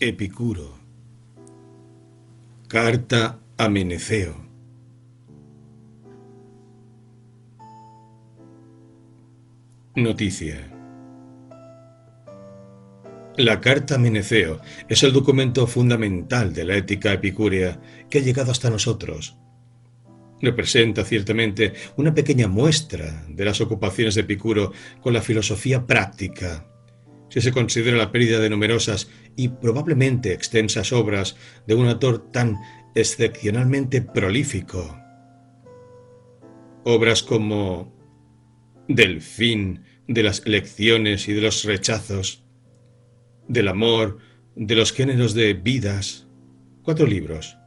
Epicuro. Carta a Meneceo. Noticia. La Carta a Meneceo es el documento fundamental de la ética epicúrea que ha llegado hasta nosotros. Representa ciertamente una pequeña muestra de las ocupaciones de Epicuro con la filosofía práctica si se considera la pérdida de numerosas y probablemente extensas obras de un autor tan excepcionalmente prolífico. Obras como Del fin, de las elecciones y de los rechazos, del amor, de los géneros de vidas, cuatro libros,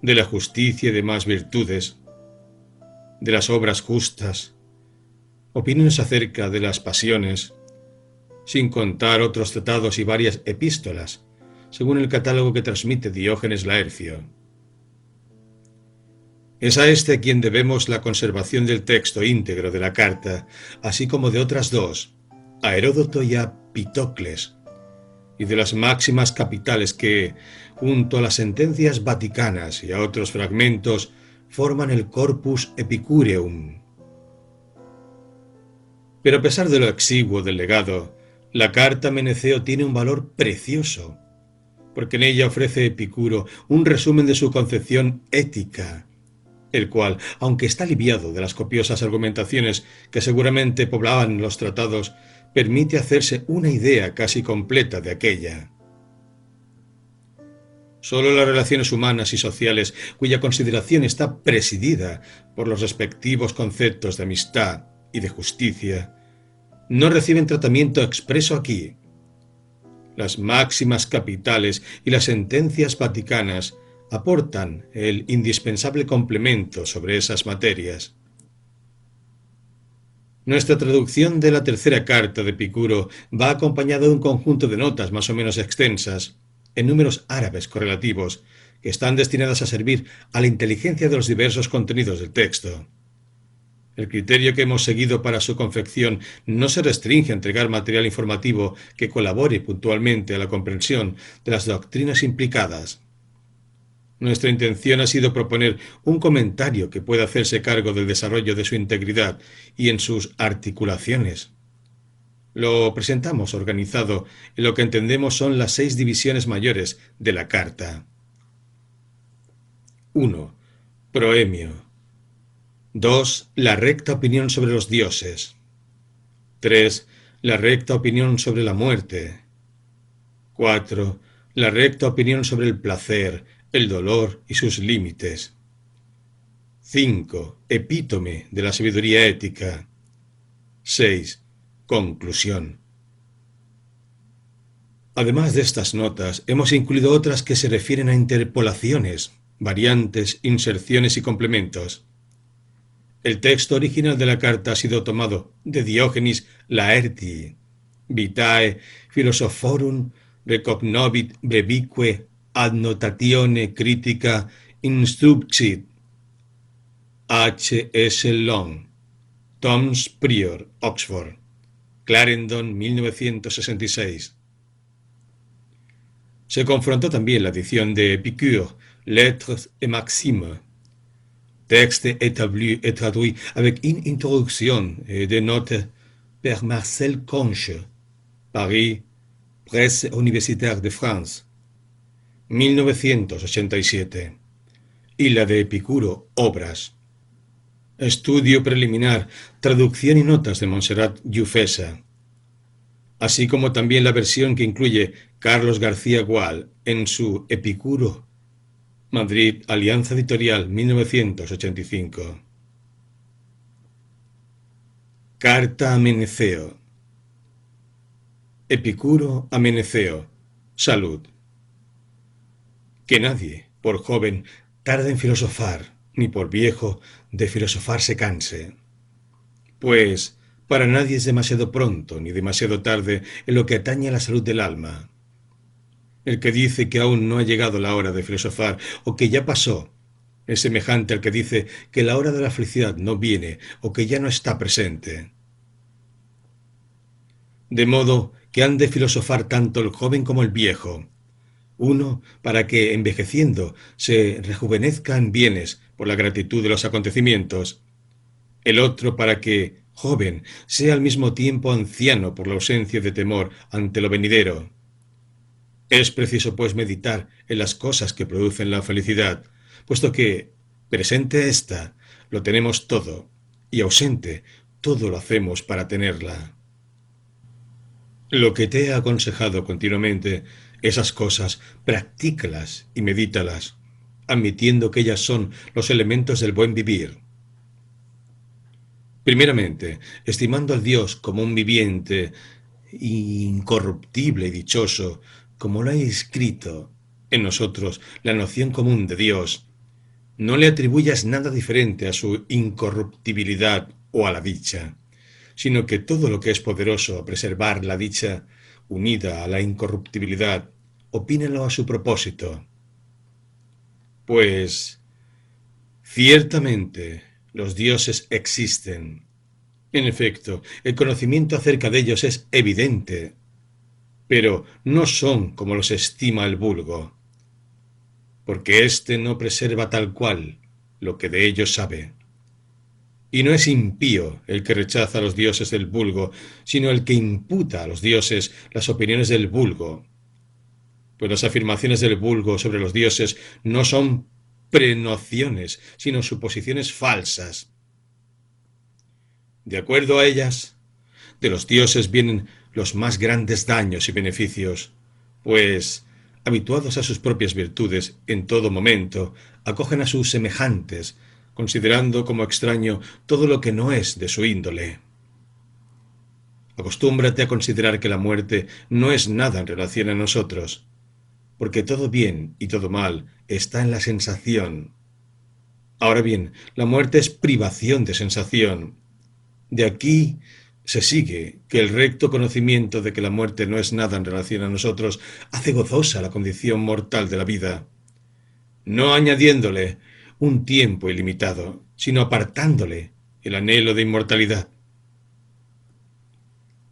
de la justicia y demás virtudes, de las obras justas, opiniones acerca de las pasiones, sin contar otros tratados y varias epístolas, según el catálogo que transmite Diógenes Laercio. Es a este a quien debemos la conservación del texto íntegro de la carta, así como de otras dos, a Heródoto y a Pitocles, y de las máximas capitales que, junto a las sentencias vaticanas y a otros fragmentos, forman el Corpus Epicureum. Pero a pesar de lo exiguo del legado, la carta Meneceo tiene un valor precioso, porque en ella ofrece Epicuro un resumen de su concepción ética, el cual, aunque está aliviado de las copiosas argumentaciones que seguramente poblaban los tratados, permite hacerse una idea casi completa de aquella. Solo las relaciones humanas y sociales, cuya consideración está presidida por los respectivos conceptos de amistad y de justicia, no reciben tratamiento expreso aquí. Las máximas capitales y las sentencias vaticanas aportan el indispensable complemento sobre esas materias. Nuestra traducción de la tercera carta de Picuro va acompañada de un conjunto de notas más o menos extensas, en números árabes correlativos, que están destinadas a servir a la inteligencia de los diversos contenidos del texto. El criterio que hemos seguido para su confección no se restringe a entregar material informativo que colabore puntualmente a la comprensión de las doctrinas implicadas. Nuestra intención ha sido proponer un comentario que pueda hacerse cargo del desarrollo de su integridad y en sus articulaciones. Lo presentamos organizado en lo que entendemos son las seis divisiones mayores de la Carta. 1. Proemio. 2. La recta opinión sobre los dioses. 3. La recta opinión sobre la muerte. 4. La recta opinión sobre el placer, el dolor y sus límites. 5. Epítome de la sabiduría ética. 6. Conclusión. Además de estas notas, hemos incluido otras que se refieren a interpolaciones, variantes, inserciones y complementos. El texto original de la carta ha sido tomado de Diógenes Laertii, Vitae Philosophorum recognovit brevique adnotatione critica instructit H. S. Long, Tom's Prior, Oxford, Clarendon, 1966. Se confrontó también la edición de Epicure, Lettres et Maximes, Texte établi traduit avec une introduction et des notes par Marcel Conche, Paris, Presse Universitaire de France, 1987. Y la de Epicuro, Obras. Estudio preliminar, traducción y notas de Montserrat Yufesa, así como también la versión que incluye Carlos García Gual en su Epicuro Madrid, Alianza Editorial, 1985. Carta a Meneceo. Epicuro a Meneceo. Salud. Que nadie, por joven, tarde en filosofar, ni por viejo, de filosofar se canse. Pues para nadie es demasiado pronto ni demasiado tarde en lo que atañe a la salud del alma el que dice que aún no ha llegado la hora de filosofar o que ya pasó, es semejante al que dice que la hora de la felicidad no viene o que ya no está presente. De modo que han de filosofar tanto el joven como el viejo, Uno para que, envejeciendo, se rejuvenezca en bienes por la gratitud de los acontecimientos. El otro para que, joven, sea al mismo tiempo anciano por la ausencia de temor ante lo venidero. Es preciso, pues, meditar en las cosas que producen la felicidad, puesto que, presente ésta, lo tenemos todo, y ausente, todo lo hacemos para tenerla. Lo que te he aconsejado continuamente esas cosas, practícalas y medítalas, admitiendo que ellas son los elementos del buen vivir. Primeramente, estimando al Dios como un viviente, incorruptible y dichoso, como lo ha escrito en nosotros la noción común de Dios, no le atribuyas nada diferente a su incorruptibilidad o a la dicha, sino que todo lo que es poderoso a preservar la dicha unida a la incorruptibilidad, opínelo a su propósito. Pues ciertamente los dioses existen. En efecto, el conocimiento acerca de ellos es evidente, pero no son como los estima el vulgo, porque éste no preserva tal cual lo que de ellos sabe. Y no es impío el que rechaza a los dioses del vulgo, sino el que imputa a los dioses las opiniones del vulgo. Pues las afirmaciones del vulgo sobre los dioses no son prenociones, sino suposiciones falsas. De acuerdo a ellas, de los dioses vienen los más grandes daños y beneficios, pues, habituados a sus propias virtudes en todo momento, acogen a sus semejantes, considerando como extraño todo lo que no es de su índole. Acostúmbrate a considerar que la muerte no es nada en relación a nosotros, porque todo bien y todo mal está en la sensación. Ahora bien, la muerte es privación de sensación. De aquí se sigue que el recto conocimiento de que la muerte no es nada en relación a nosotros hace gozosa la condición mortal de la vida, no añadiéndole un tiempo ilimitado, sino apartándole el anhelo de inmortalidad.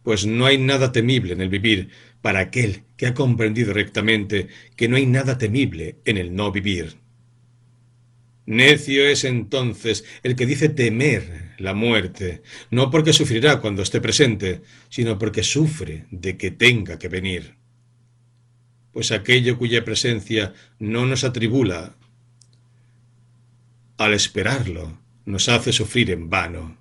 Pues no hay nada temible en el vivir para aquel que ha comprendido rectamente que no hay nada temible en el no vivir. Necio es entonces el que dice temer la muerte, no porque sufrirá cuando esté presente, sino porque sufre de que tenga que venir. Pues aquello cuya presencia no nos atribula al esperarlo, nos hace sufrir en vano.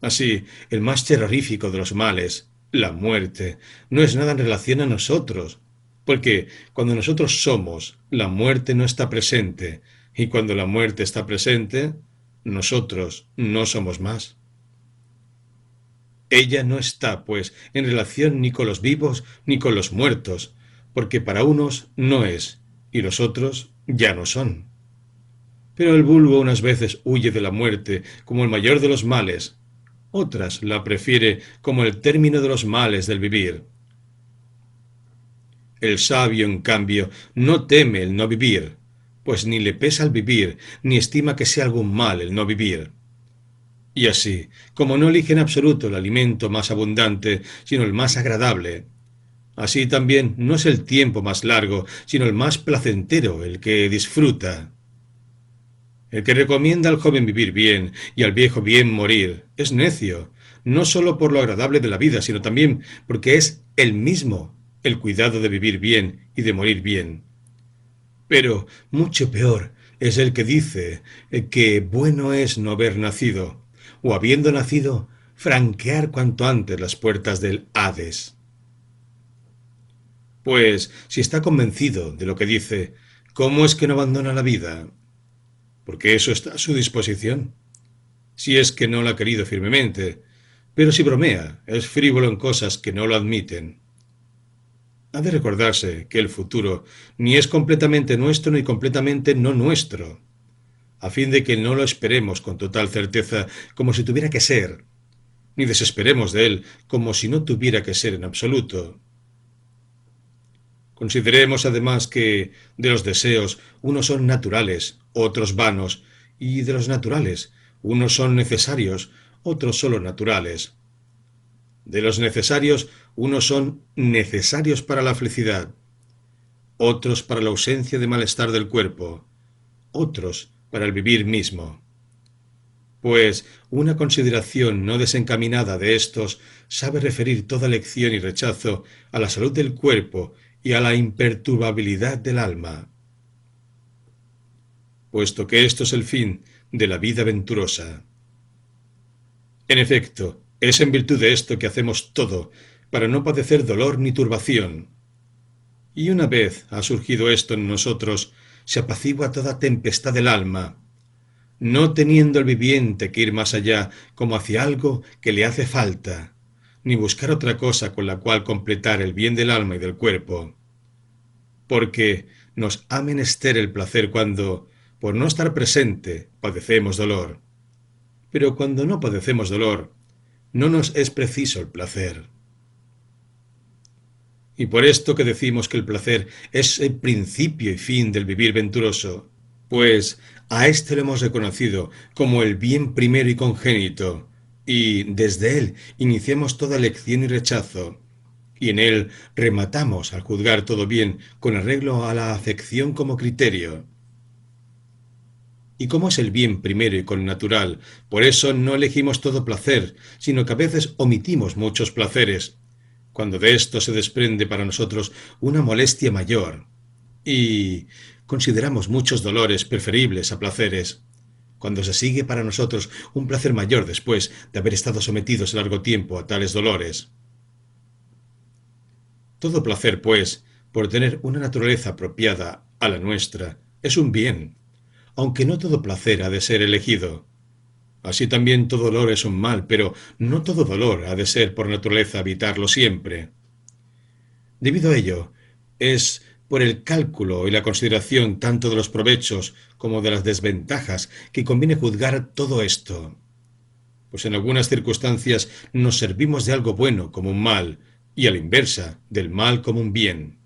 Así, el más terrorífico de los males, la muerte, no es nada en relación a nosotros, porque cuando nosotros somos, la muerte no está presente, y cuando la muerte está presente, nosotros no somos más. Ella no está, pues, en relación ni con los vivos ni con los muertos, porque para unos no es, y los otros ya no son. Pero el vulgo unas veces huye de la muerte como el mayor de los males, otras la prefiere como el término de los males del vivir. El sabio, en cambio, no teme el no vivir, pues ni le pesa el vivir, ni estima que sea algún mal el no vivir. Y así, como no elige en absoluto el alimento más abundante, sino el más agradable, así también no es el tiempo más largo, sino el más placentero el que disfruta. El que recomienda al joven vivir bien y al viejo bien morir es necio, no sólo por lo agradable de la vida, sino también porque es el mismo el cuidado de vivir bien y de morir bien. Pero mucho peor es el que dice que bueno es no haber nacido, o habiendo nacido, franquear cuanto antes las puertas del Hades. Pues, si está convencido de lo que dice, ¿cómo es que no abandona la vida? porque eso está a su disposición. Si es que no lo ha querido firmemente, pero si bromea, es frívolo en cosas que no lo admiten. Ha de recordarse que el futuro ni es completamente nuestro ni completamente no nuestro, a fin de que no lo esperemos con total certeza como si tuviera que ser, ni desesperemos de él como si no tuviera que ser en absoluto. Consideremos además que de los deseos unos son naturales, otros vanos, y de los naturales unos son necesarios, otros solo naturales. De los necesarios unos son necesarios para la felicidad, otros para la ausencia de malestar del cuerpo, otros para el vivir mismo. Pues una consideración no desencaminada de estos sabe referir toda lección y rechazo a la salud del cuerpo y a la imperturbabilidad del alma. Puesto que esto es el fin de la vida venturosa. En efecto, es en virtud de esto que hacemos todo, para no padecer dolor ni turbación. Y una vez ha surgido esto en nosotros, se apacigua toda tempestad del alma, no teniendo el viviente que ir más allá como hacia algo que le hace falta, ni buscar otra cosa con la cual completar el bien del alma y del cuerpo. Porque nos ha menester el placer cuando, por no estar presente, padecemos dolor. Pero cuando no padecemos dolor, no nos es preciso el placer. Y por esto que decimos que el placer es el principio y fin del vivir venturoso, pues a éste lo hemos reconocido como el bien primero y congénito, y desde él iniciamos toda elección y rechazo, y en él rematamos al juzgar todo bien con arreglo a la afección como criterio. Y como es el bien primero y con natural, por eso no elegimos todo placer, sino que a veces omitimos muchos placeres, cuando de esto se desprende para nosotros una molestia mayor. Y consideramos muchos dolores preferibles a placeres, cuando se sigue para nosotros un placer mayor después de haber estado sometidos largo tiempo a tales dolores. Todo placer, pues, por tener una naturaleza apropiada a la nuestra, es un bien, aunque no todo placer ha de ser elegido. Así también todo dolor es un mal, pero no todo dolor ha de ser por naturaleza habitarlo siempre. Debido a ello, es por el cálculo y la consideración tanto de los provechos como de las desventajas que conviene juzgar todo esto. Pues en algunas circunstancias nos servimos de algo bueno como un mal, y a la inversa, del mal como un bien.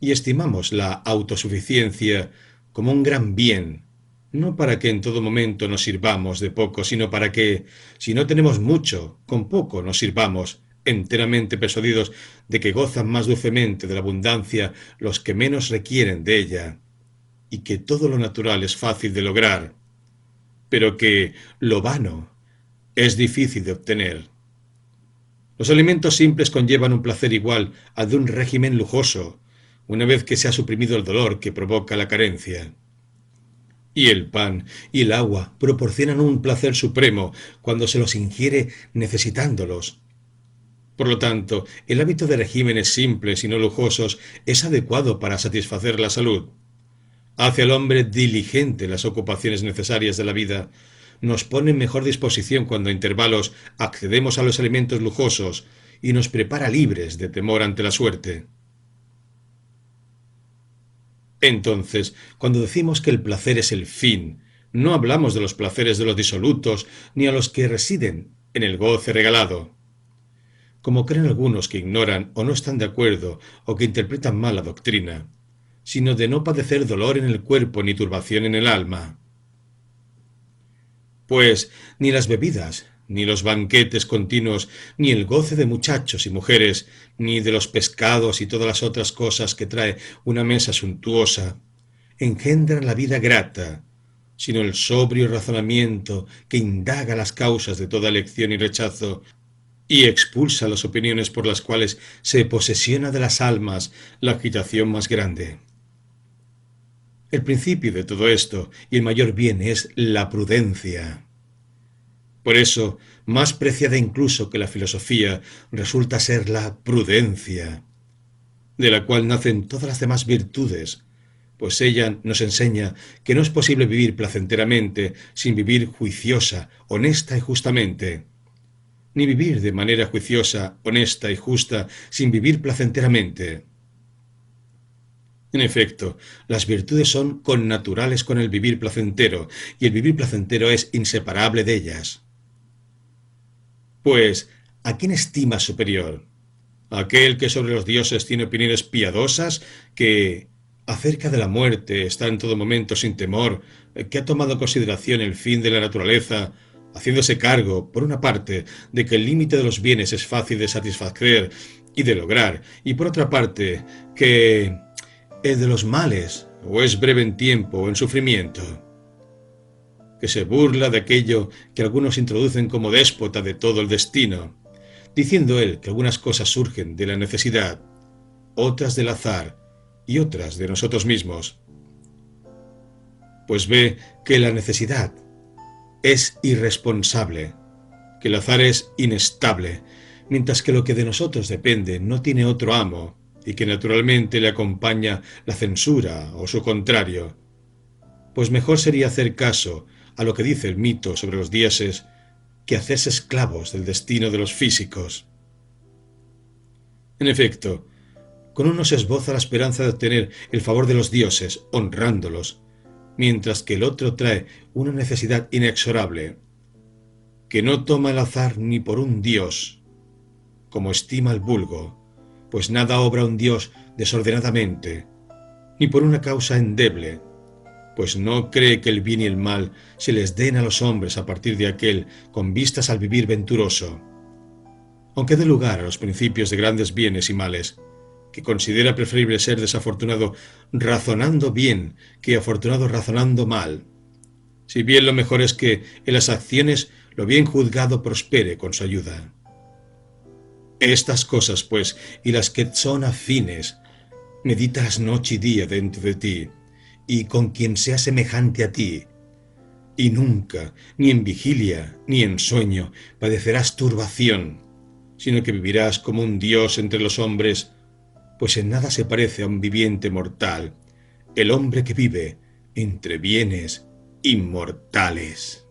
Y estimamos la autosuficiencia como un gran bien, no para que en todo momento nos sirvamos de poco, sino para que, si no tenemos mucho, con poco nos sirvamos, enteramente persuadidos de que gozan más dulcemente de la abundancia los que menos requieren de ella, y que todo lo natural es fácil de lograr, pero que lo vano es difícil de obtener. Los alimentos simples conllevan un placer igual al de un régimen lujoso, una vez que se ha suprimido el dolor que provoca la carencia. Y el pan y el agua proporcionan un placer supremo cuando se los ingiere necesitándolos. Por lo tanto, el hábito de regímenes simples y no lujosos es adecuado para satisfacer la salud. Hace al hombre diligente las ocupaciones necesarias de la vida, nos pone en mejor disposición cuando a intervalos accedemos a los alimentos lujosos y nos prepara libres de temor ante la suerte. Entonces, cuando decimos que el placer es el fin, no hablamos de los placeres de los disolutos ni a los que residen en el goce regalado. Como creen algunos que ignoran o no están de acuerdo o que interpretan mal la doctrina, sino de no padecer dolor en el cuerpo ni turbación en el alma. Pues ni las bebidas, ni los banquetes continuos, ni el goce de muchachos y mujeres, ni de los pescados y todas las otras cosas que trae una mesa suntuosa, engendran la vida grata, sino el sobrio razonamiento que indaga las causas de toda elección y rechazo, y expulsa las opiniones por las cuales se posesiona de las almas la agitación más grande. El principio de todo esto y el mayor bien es la prudencia. Por eso, más preciada incluso que la filosofía resulta ser la prudencia, de la cual nacen todas las demás virtudes, pues ella nos enseña que no es posible vivir placenteramente sin vivir juiciosa, honesta y justamente, ni vivir de manera juiciosa, honesta y justa sin vivir placenteramente. En efecto, las virtudes son connaturales con el vivir placentero, y el vivir placentero es inseparable de ellas. Pues, ¿a quién estima superior? ¿Aquel que sobre los dioses tiene opiniones piadosas, que acerca de la muerte está en todo momento sin temor, que ha tomado en consideración el fin de la naturaleza, haciéndose cargo, por una parte, de que el límite de los bienes es fácil de satisfacer y de lograr, y por otra parte, que el de los males, o es breve en tiempo o en sufrimiento, que se burla de aquello que algunos introducen como déspota de todo el destino, diciendo él que algunas cosas surgen de la necesidad, otras del azar y otras de nosotros mismos. Pues ve que la necesidad es irresponsable, que el azar es inestable, mientras que lo que de nosotros depende no tiene otro amo y que naturalmente le acompaña la censura o su contrario. Pues mejor sería hacer caso a lo que dice el mito sobre los dioses que hacerse esclavos del destino de los físicos. En efecto, con uno se esboza la esperanza de obtener el favor de los dioses, honrándolos, mientras que el otro trae una necesidad inexorable, que no toma el azar ni por un dios, como estima el vulgo, pues nada obra un dios desordenadamente, ni por una causa endeble, pues no cree que el bien y el mal se les den a los hombres a partir de aquel con vistas al vivir venturoso. Aunque dé lugar a los principios de grandes bienes y males, que considera preferible ser desafortunado razonando bien que afortunado razonando mal. Si bien lo mejor es que en las acciones lo bien juzgado prospere con su ayuda. Estas cosas, pues, y las que son afines, meditas noche y día dentro de ti, y con quien sea semejante a ti. Y nunca, ni en vigilia, ni en sueño, padecerás turbación, sino que vivirás como un Dios entre los hombres, pues en nada se parece a un viviente mortal, el hombre que vive entre bienes inmortales.